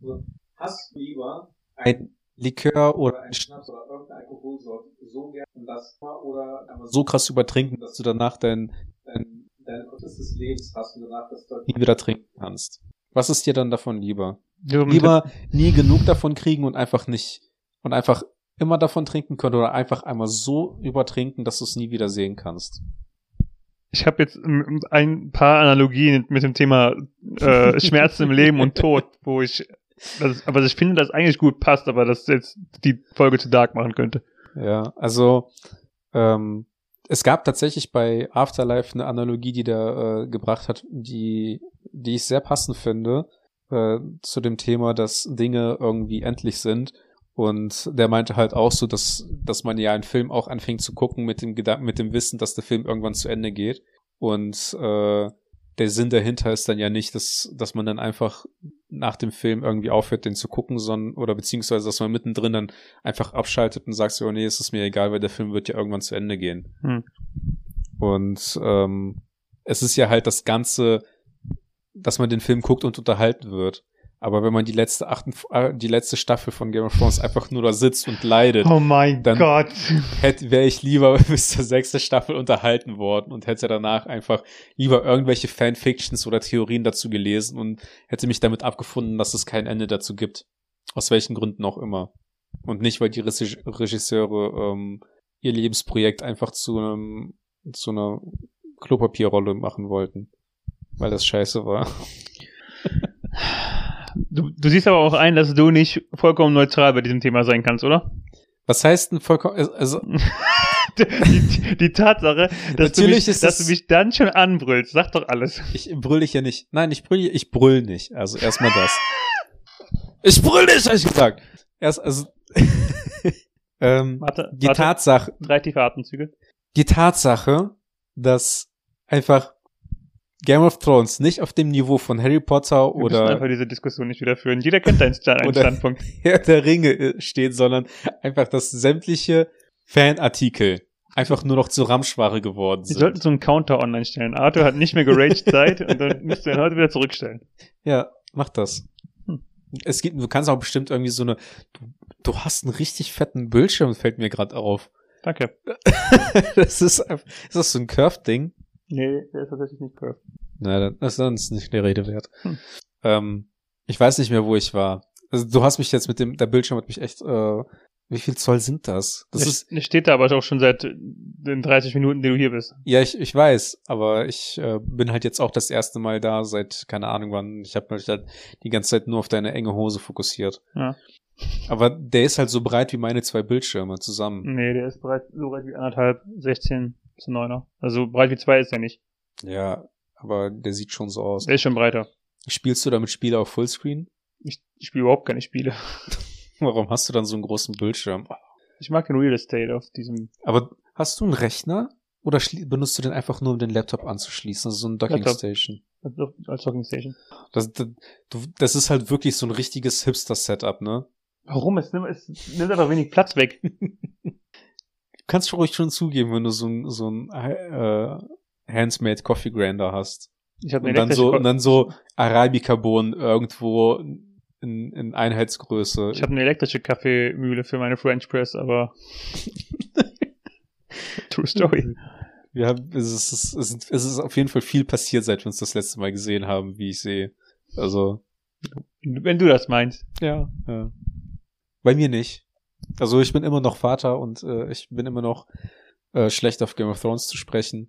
Speaker 3: So, hast du lieber
Speaker 2: Ein Likör oder
Speaker 3: ein Schnaps oder irgendeine Alkoholsorte so gern das oder einmal
Speaker 2: so krass übertrinken, dass du danach dein,
Speaker 3: dein, dein Gottes des Lebens hast und danach das Zeug
Speaker 2: nie wieder trinken kannst. Was ist dir dann davon lieber?
Speaker 1: So,
Speaker 2: Lieber nie genug davon kriegen und einfach nicht und einfach immer davon trinken können oder einfach einmal so übertrinken, dass du es nie wieder sehen kannst.
Speaker 1: Ich habe jetzt ein paar Analogien mit dem Thema äh, Schmerzen im Leben und Tod, wo ich, das, aber ich finde, das eigentlich gut passt, aber das jetzt die Folge zu dark machen könnte.
Speaker 2: Ja, also ähm, es gab tatsächlich bei Afterlife eine Analogie, die der äh, gebracht hat, die, die ich sehr passend finde äh, zu dem Thema, dass Dinge irgendwie endlich sind. Und der meinte halt auch so, dass, dass man ja einen Film auch anfängt zu gucken mit dem Gedanken, mit dem Wissen, dass der Film irgendwann zu Ende geht. Und äh, der Sinn dahinter ist dann ja nicht, dass, dass man dann einfach nach dem Film irgendwie aufhört, den zu gucken, sondern, oder beziehungsweise, dass man mittendrin dann einfach abschaltet und sagt so, oh nee, es ist mir egal, weil der Film wird ja irgendwann zu Ende gehen.
Speaker 1: Hm.
Speaker 2: Und ähm, es ist ja halt das Ganze, dass man den Film guckt und unterhalten wird. Aber wenn man die letzte achten, äh, die letzte Staffel von Game of Thrones einfach nur da sitzt und leidet,
Speaker 1: Oh mein
Speaker 2: Dann-
Speaker 1: Gott.
Speaker 2: hätte wäre ich lieber [LAUGHS] bis zur sechsten Staffel unterhalten worden und hätte danach einfach lieber irgendwelche Fanfictions oder Theorien dazu gelesen und hätte mich damit abgefunden, dass es kein Ende dazu gibt. Aus welchen Gründen auch immer. Und nicht, weil die Regi- Regisseure ähm, ihr Lebensprojekt einfach zu einem zu einer Klopapierrolle machen wollten. Weil das scheiße war. [LAUGHS]
Speaker 1: Du, du siehst aber auch ein, dass du nicht vollkommen neutral bei diesem Thema sein kannst, oder?
Speaker 2: Was heißt denn vollkommen, also, [LAUGHS]
Speaker 1: Die, die, die Tatsache, dass, du mich, dass
Speaker 2: das-
Speaker 1: du mich dann schon anbrüllst, sag doch alles.
Speaker 2: ich brüll dich ja nicht. Nein, ich brüll, ich brüll nicht. Also erstmal das. [LAUGHS] Ich brüll nicht, hab ich gesagt. Erst, also, [LAUGHS] ähm,
Speaker 1: Warte,
Speaker 2: die
Speaker 1: warte,
Speaker 2: Tatsache,
Speaker 1: drei tiefe Atemzüge.
Speaker 2: die Tatsache, dass einfach Game of Thrones nicht auf dem Niveau von Harry Potter
Speaker 1: Wir müssen einfach
Speaker 2: oder
Speaker 1: diese Diskussion nicht wieder führen. Jeder kennt Stand, einen [LAUGHS]
Speaker 2: Oder-
Speaker 1: Standpunkt. [LAUGHS]
Speaker 2: Herr der Ringe steht, sondern einfach, dass sämtliche Fanartikel einfach nur noch zu Ramschware geworden
Speaker 1: Sie
Speaker 2: sind.
Speaker 1: sollten so einen Counter online stellen. Arthur hat nicht mehr geraged [LAUGHS] Zeit und dann müsst ihr ihn heute wieder zurückstellen.
Speaker 2: Ja, mach das.
Speaker 1: Hm.
Speaker 2: Es gibt, du kannst auch bestimmt irgendwie so eine, du, du hast einen richtig fetten Bildschirm, fällt mir gerade auf.
Speaker 1: Danke.
Speaker 2: das ist, einfach- ist das so ein Curved-Ding?
Speaker 1: Nee, der ist tatsächlich nicht curved.
Speaker 2: Na, dann- das ist sonst nicht der Rede wert.
Speaker 1: Hm.
Speaker 2: Ähm, ich weiß nicht mehr, wo ich war. Also du hast mich jetzt mit dem, der Bildschirm hat mich echt, äh, wie viel Zoll sind das? Das
Speaker 1: Das,
Speaker 2: ist,
Speaker 1: steht da aber auch schon seit den 30 Minuten, die du hier bist.
Speaker 2: Ja, ich, ich weiß, aber ich äh, bin halt jetzt auch das erste Mal da seit keine Ahnung wann. Ich habe mich halt die ganze Zeit nur auf deine enge Hose fokussiert.
Speaker 1: Ja.
Speaker 2: Aber der ist halt so breit wie meine zwei Bildschirme zusammen.
Speaker 1: Nee, der ist breit, so breit wie anderthalb, 16 zu 9er. Also breit wie zwei ist er nicht.
Speaker 2: Ja, aber der sieht schon so aus.
Speaker 1: Der ist schon breiter.
Speaker 2: Spielst du damit Spiele auf Fullscreen?
Speaker 1: Ich, ich spiele überhaupt keine Spiele. [LAUGHS]
Speaker 2: Warum hast du dann so einen großen Bildschirm?
Speaker 1: Ich mag den Real Estate auf diesem
Speaker 2: Aber hast du einen Rechner? Oder benutzt du den einfach nur, um den Laptop anzuschließen? Also so eine Docking
Speaker 1: Laptop.
Speaker 2: Station.
Speaker 1: als Docking Station.
Speaker 2: Das, das, das ist halt wirklich so ein richtiges Hipster-Setup, ne?
Speaker 1: Warum? Es nimmt, es nimmt einfach wenig Platz weg. [LAUGHS]
Speaker 2: Du kannst ruhig schon zugeben, wenn du so ein, so ein äh, Handmade Coffee Grinder hast.
Speaker 1: Ich habe
Speaker 2: Und dann so, und dann so Arabica-Bohnen irgendwo in, in Einheitsgröße.
Speaker 1: Ich habe eine elektrische Kaffeemühle für meine French Press, aber [LAUGHS] True Story.
Speaker 2: Wir haben, es ist, es ist, es ist auf jeden Fall viel passiert, seit wir uns das letzte Mal gesehen haben, wie ich sehe. Also,
Speaker 1: Wenn du das meinst.
Speaker 2: ja. ja. Bei mir nicht. Also ich bin immer noch Vater und äh, ich bin immer noch äh, schlecht auf Game of Thrones zu sprechen.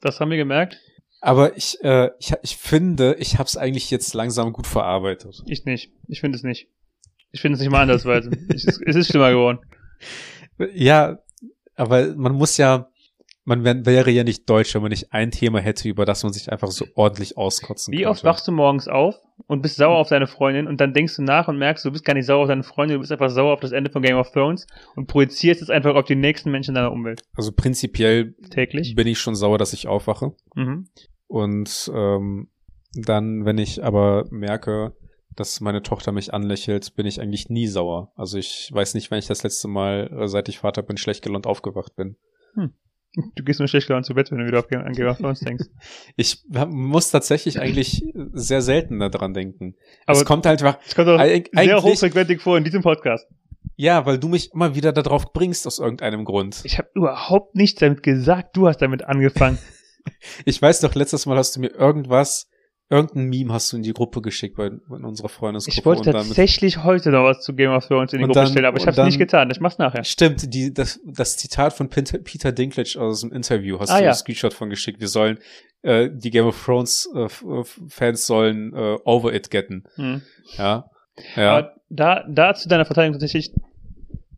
Speaker 1: Das haben wir gemerkt.
Speaker 2: Aber ich, äh, ich, ich finde, ich habe es eigentlich jetzt langsam gut verarbeitet.
Speaker 1: Ich nicht. Ich finde es nicht. Ich finde es nicht mal andersweise. [LAUGHS] es, es ist schlimmer geworden.
Speaker 2: Ja, aber man muss ja, man wär, wäre ja nicht deutsch, wenn man nicht ein Thema hätte, über das man sich einfach so ordentlich auskotzen
Speaker 1: Wie
Speaker 2: könnte.
Speaker 1: oft wachst du morgens auf und bist sauer auf deine Freundin und dann denkst du nach und merkst, du bist gar nicht sauer auf deine Freundin, du bist einfach sauer auf das Ende von Game of Thrones und projizierst es einfach auf die nächsten Menschen in deiner Umwelt.
Speaker 2: Also prinzipiell
Speaker 1: Täglich.
Speaker 2: bin ich schon sauer, dass ich aufwache.
Speaker 1: Mhm.
Speaker 2: Und ähm, dann, wenn ich aber merke, dass meine Tochter mich anlächelt, bin ich eigentlich nie sauer. Also ich weiß nicht, wenn ich das letzte Mal, äh, seit ich Vater bin, schlecht gelaunt aufgewacht bin.
Speaker 1: Du gehst nur schlecht gelaunt zu Bett, wenn du wieder auf Game- of Thrones denkst. [LAUGHS]
Speaker 2: Ich hab, muss tatsächlich eigentlich sehr selten daran denken.
Speaker 1: Aber
Speaker 2: es kommt halt einfach,
Speaker 1: es kommt
Speaker 2: Eig-
Speaker 1: sehr hochfrequentig vor in diesem Podcast.
Speaker 2: ja, weil du mich immer wieder darauf bringst aus irgendeinem Grund.
Speaker 1: Ich habe überhaupt nichts damit gesagt, du hast damit angefangen. [LAUGHS]
Speaker 2: Ich weiß doch, letztes Mal hast du mir irgendwas, irgendein Meme hast du in die Gruppe geschickt bei in unserer Freundesgruppe.
Speaker 1: Ich wollte tatsächlich heute noch was zu Game of Thrones in die Gruppe
Speaker 2: dann-
Speaker 1: stellen, aber ich habe es nicht getan. Ich mach's nachher.
Speaker 2: Stimmt, die, das, das Zitat von Peter, Peter Dinklage aus dem Interview hast
Speaker 1: Ah,
Speaker 2: du
Speaker 1: ja.
Speaker 2: ein Screenshot von geschickt. Wir sollen, äh, die Game of Thrones äh, äh, Fans sollen äh, over it getten.
Speaker 1: Hm.
Speaker 2: Ja. Ja.
Speaker 1: Aber da, da zu deiner Verteidigung tatsächlich,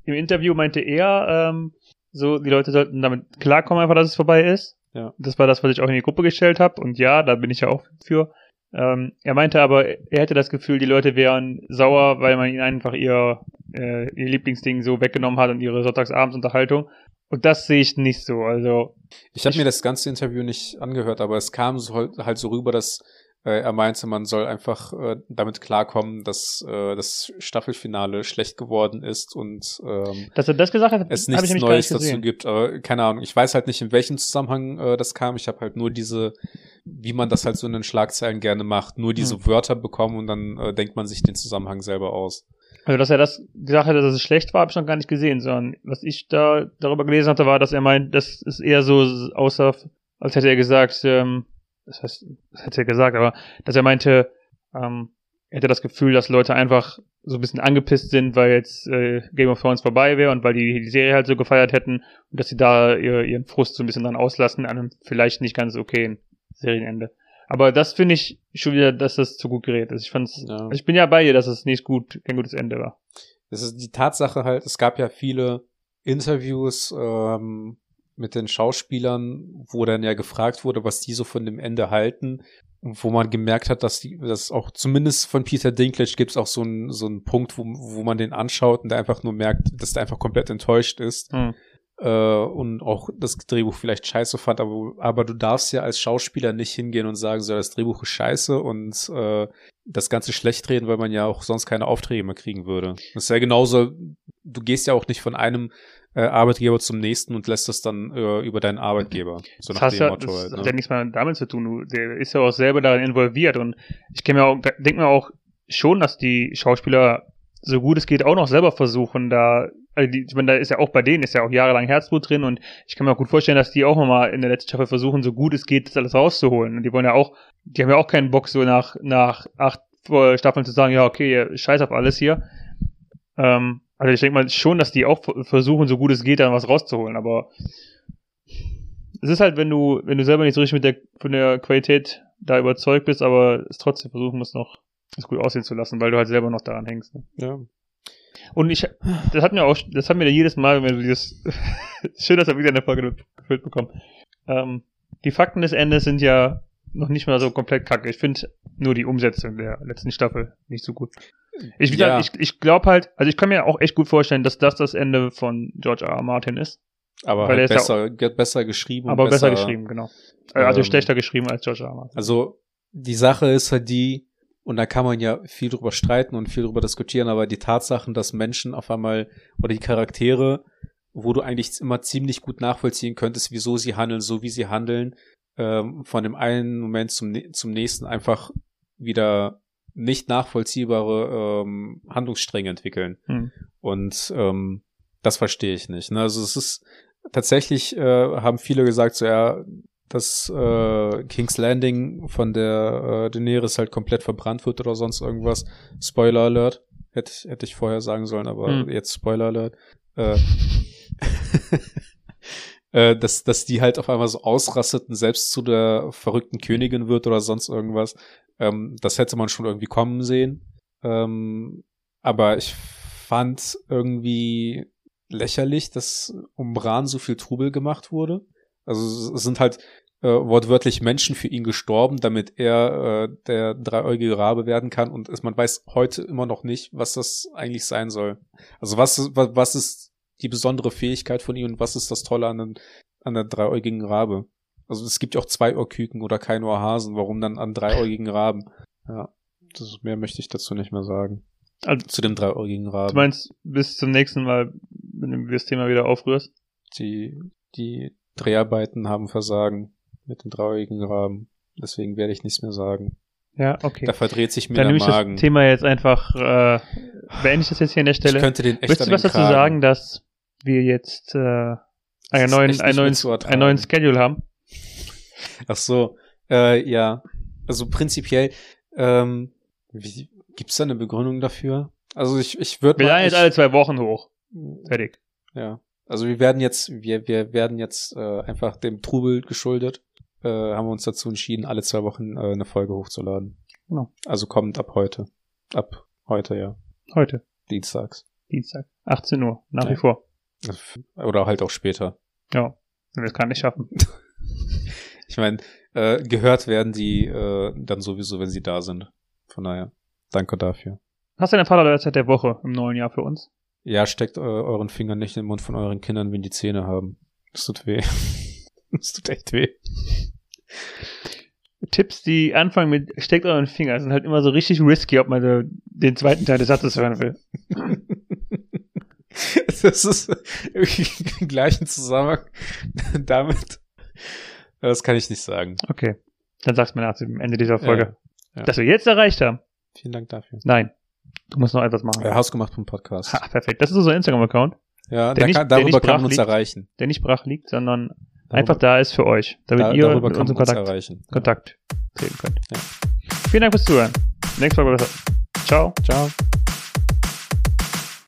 Speaker 1: im Interview meinte er, ähm, so, die Leute sollten damit klarkommen, einfach, dass es vorbei ist.
Speaker 2: Ja.
Speaker 1: Das war das, was ich auch in die Gruppe gestellt habe. Und ja, da bin ich ja auch für. Ähm, er meinte aber, er hätte das Gefühl, die Leute wären sauer, weil man ihnen einfach ihr, äh, ihr Lieblingsding so weggenommen hat und ihre Sonntagabendsunterhaltung. Und das sehe ich nicht so. Also,
Speaker 2: Ich habe mir das ganze Interview nicht angehört, aber es kam so, halt- halt so rüber, dass er meinte, man soll einfach äh, damit klarkommen, dass äh, das Staffelfinale schlecht geworden ist und ähm,
Speaker 1: dass er das gesagt hat,
Speaker 2: es nichts Neues
Speaker 1: nicht
Speaker 2: dazu gibt. Aber keine Ahnung, ich weiß halt nicht, in welchem Zusammenhang äh, das kam. Ich habe halt nur diese, wie man das halt so in den Schlagzeilen gerne macht, nur diese
Speaker 1: Hm.
Speaker 2: Wörter bekommen und dann äh, denkt man sich den Zusammenhang selber aus.
Speaker 1: Also, dass er das gesagt hat, dass es schlecht war, habe ich noch gar nicht gesehen, sondern was ich da darüber gelesen hatte, war, dass er meint, das ist eher so außer, als hätte er gesagt, ähm, das heißt, das hätte er gesagt, aber dass er meinte, ähm, er hätte das Gefühl, dass Leute einfach so ein bisschen angepisst sind, weil jetzt äh, Game of Thrones vorbei wäre und weil die die Serie halt so gefeiert hätten und dass sie da ihr, ihren Frust so ein bisschen dran auslassen an einem vielleicht nicht ganz okayen Serienende. Aber das finde ich schon wieder, dass das zu gut gerät ist. Ich fand's,
Speaker 2: Ja.
Speaker 1: ich bin ja bei dir, dass es nicht gut, kein gutes Ende war.
Speaker 2: Das ist die Tatsache halt, es gab ja viele Interviews ähm, mit den Schauspielern, wo dann ja gefragt wurde, was die so von dem Ende halten. Wo man gemerkt hat, dass die, dass auch zumindest von Peter Dinklage gibt es auch so einen so einen Punkt, wo, wo man den anschaut und der einfach nur merkt, dass der einfach komplett enttäuscht ist
Speaker 1: Hm.
Speaker 2: äh, und auch das Drehbuch vielleicht scheiße fand, aber, aber du darfst ja als Schauspieler nicht hingehen und sagen, so das Drehbuch ist scheiße und äh, das Ganze schlecht reden, weil man ja auch sonst keine Aufträge mehr kriegen würde. Das ist ja genauso, du gehst ja auch nicht von einem äh, Arbeitgeber zum nächsten und lässt das dann äh, über deinen Arbeitgeber. So
Speaker 1: Das,
Speaker 2: nach dem
Speaker 1: ja,
Speaker 2: Motto
Speaker 1: das
Speaker 2: halt.
Speaker 1: hat
Speaker 2: Ne?
Speaker 1: ja nichts mehr damit zu tun. Du, der ist ja auch selber darin involviert und ich kann mir auch, denke mir auch schon, dass die Schauspieler so gut es geht auch noch selber versuchen, da, also die, ich meine, da ist ja auch bei denen ist ja auch jahrelang Herzblut drin und ich kann mir auch gut vorstellen, dass die auch nochmal in der letzten Staffel versuchen, so gut es geht, das alles rauszuholen. Und die wollen ja auch, die haben ja auch keinen Bock, so nach, nach acht äh, Staffeln zu sagen, ja, okay, scheiß auf alles hier. Ähm, also ich denke mal schon, dass die auch versuchen, so gut es geht, dann was rauszuholen, aber es ist halt, wenn du, wenn du selber nicht so richtig mit der, von der Qualität da überzeugt bist, aber es trotzdem versuchen musst, noch es gut aussehen zu lassen, weil du halt selber noch daran hängst. Ne?
Speaker 2: Ja.
Speaker 1: Und ich, das hatten wir auch, das wir ja jedes Mal, wenn wir dieses, [LAUGHS] schön, dass wir wieder eine Folge gefüllt bekommen. Ähm, die Fakten des Endes sind ja noch nicht mal so komplett kacke. Ich finde nur die Umsetzung der letzten Staffel nicht so gut. Ich,
Speaker 2: Ja.
Speaker 1: ich, ich glaube halt, also ich kann mir auch echt gut vorstellen, dass das das Ende von George R. R. Martin ist.
Speaker 2: Aber
Speaker 1: Weil
Speaker 2: halt
Speaker 1: er
Speaker 2: besser, ge- besser geschrieben.
Speaker 1: Aber besser, geschrieben, genau. Äh, Also
Speaker 2: ähm,
Speaker 1: schlechter geschrieben als George R. R. Martin.
Speaker 2: Also die Sache ist halt die, und da kann man ja viel drüber streiten und viel drüber diskutieren, aber die Tatsachen, dass Menschen auf einmal oder die Charaktere, wo du eigentlich immer ziemlich gut nachvollziehen könntest, wieso sie handeln, so wie sie handeln, ähm, von dem einen Moment zum, zum nächsten einfach wieder nicht nachvollziehbare ähm, Handlungsstränge entwickeln.
Speaker 1: Hm.
Speaker 2: Und ähm, das verstehe ich nicht. Ne? Also es ist tatsächlich, äh, haben viele gesagt, so ja, dass äh, King's Landing von der äh, Daenerys halt komplett verbrannt wird oder sonst irgendwas. Spoiler Alert. Hätte, ich- hätte ich vorher sagen sollen, aber
Speaker 1: Hm.
Speaker 2: jetzt Spoiler Alert. Äh, [LAUGHS] [LAUGHS] äh, dass, dass die halt auf einmal so ausrastet und selbst zu der verrückten Königin wird oder sonst irgendwas. Ähm, das hätte man schon irgendwie kommen sehen. Ähm, aber ich fand irgendwie lächerlich, dass um Bran so viel Trubel gemacht wurde. Also es sind halt äh, wortwörtlich Menschen für ihn gestorben, damit er äh, der dreieugige Rabe werden kann. Und es, man weiß heute immer noch nicht, was das eigentlich sein soll. Also was, ist- wa- was ist die besondere Fähigkeit von ihm und was ist das Tolle an, den, an der dreieugigen Rabe? Also es gibt ja auch Zweiohrküken oder kein Ohrhasen. Warum dann an dreieugigen Raben? Ja, das mehr möchte ich dazu nicht mehr sagen.
Speaker 1: Also,
Speaker 2: Zu dem dreieugigen Raben.
Speaker 1: du meinst, bis zum nächsten Mal, wenn du das Thema wieder aufrührst?
Speaker 2: die, die Dreharbeiten haben Versagen mit dem dreieugigen Raben. Deswegen werde ich nichts mehr sagen.
Speaker 1: Ja, okay.
Speaker 2: Da verdreht sich mir
Speaker 1: Dann
Speaker 2: der
Speaker 1: nehme ich
Speaker 2: Magen.
Speaker 1: das Thema jetzt einfach, äh, beende ich das jetzt hier an der
Speaker 2: ich
Speaker 1: Stelle.
Speaker 2: könnte den echt
Speaker 1: Willst du was dazu sagen, dass wir jetzt äh, einen, neuen, einen, neuen, einen neuen Schedule haben?
Speaker 2: Ach so, äh, ja. Also prinzipiell, ähm, wie, gibt's da eine Begründung dafür? Also ich, ich würde
Speaker 1: Wir laden jetzt alle zwei Wochen hoch. Fertig.
Speaker 2: Ja. Also wir werden jetzt, wir, wir werden jetzt äh, einfach dem Trubel geschuldet, äh, haben wir uns dazu entschieden, alle zwei Wochen äh, eine Folge hochzuladen.
Speaker 1: Genau.
Speaker 2: Also kommt ab heute. Ab heute, ja.
Speaker 1: Heute,
Speaker 2: Dienstags.
Speaker 1: Dienstag, 18 Uhr, nach
Speaker 2: Ja.
Speaker 1: wie vor.
Speaker 2: Oder halt auch später.
Speaker 1: Ja, wenn wir es gar nicht schaffen. [LAUGHS]
Speaker 2: Ich meine, äh, gehört werden die äh, dann sowieso, wenn sie da sind. Von daher, danke dafür.
Speaker 1: Hast du eine Vaterleutzeit der Woche im neuen Jahr für uns?
Speaker 2: Ja, steckt äh, euren Finger nicht in den Mund von euren Kindern, wenn die Zähne haben. Das tut weh. [LAUGHS] Das tut echt weh.
Speaker 1: Tipps, die anfangen mit steckt euren Finger, sind halt immer so richtig risky, ob man so den zweiten Teil des Satzes hören will. [LAUGHS]
Speaker 2: Das ist irgendwie im gleichen Zusammenhang damit. Das kann ich nicht sagen.
Speaker 1: Okay. Dann sag's mir nach dem Ende dieser Folge.
Speaker 2: Ja, ja.
Speaker 1: Dass wir jetzt erreicht haben.
Speaker 2: Vielen Dank dafür.
Speaker 1: Nein. Du musst noch etwas machen.
Speaker 2: Ja, Hausgemacht vom Podcast.
Speaker 1: Ha, perfekt. Das ist unser Instagram-Account,
Speaker 2: Ja,
Speaker 1: Der nicht-
Speaker 2: kann, darüber kann man uns
Speaker 1: liegt.
Speaker 2: erreichen.
Speaker 1: der nicht brach liegt, sondern
Speaker 2: Darüber,
Speaker 1: einfach da ist für euch, damit
Speaker 2: da,
Speaker 1: ihr mit
Speaker 2: kann
Speaker 1: uns
Speaker 2: man
Speaker 1: in
Speaker 2: uns
Speaker 1: Kontakt. Kontakt treten könnt.
Speaker 2: Ja.
Speaker 1: Vielen Dank fürs Zuhören. Nächste Folge. Ciao.
Speaker 2: Ciao.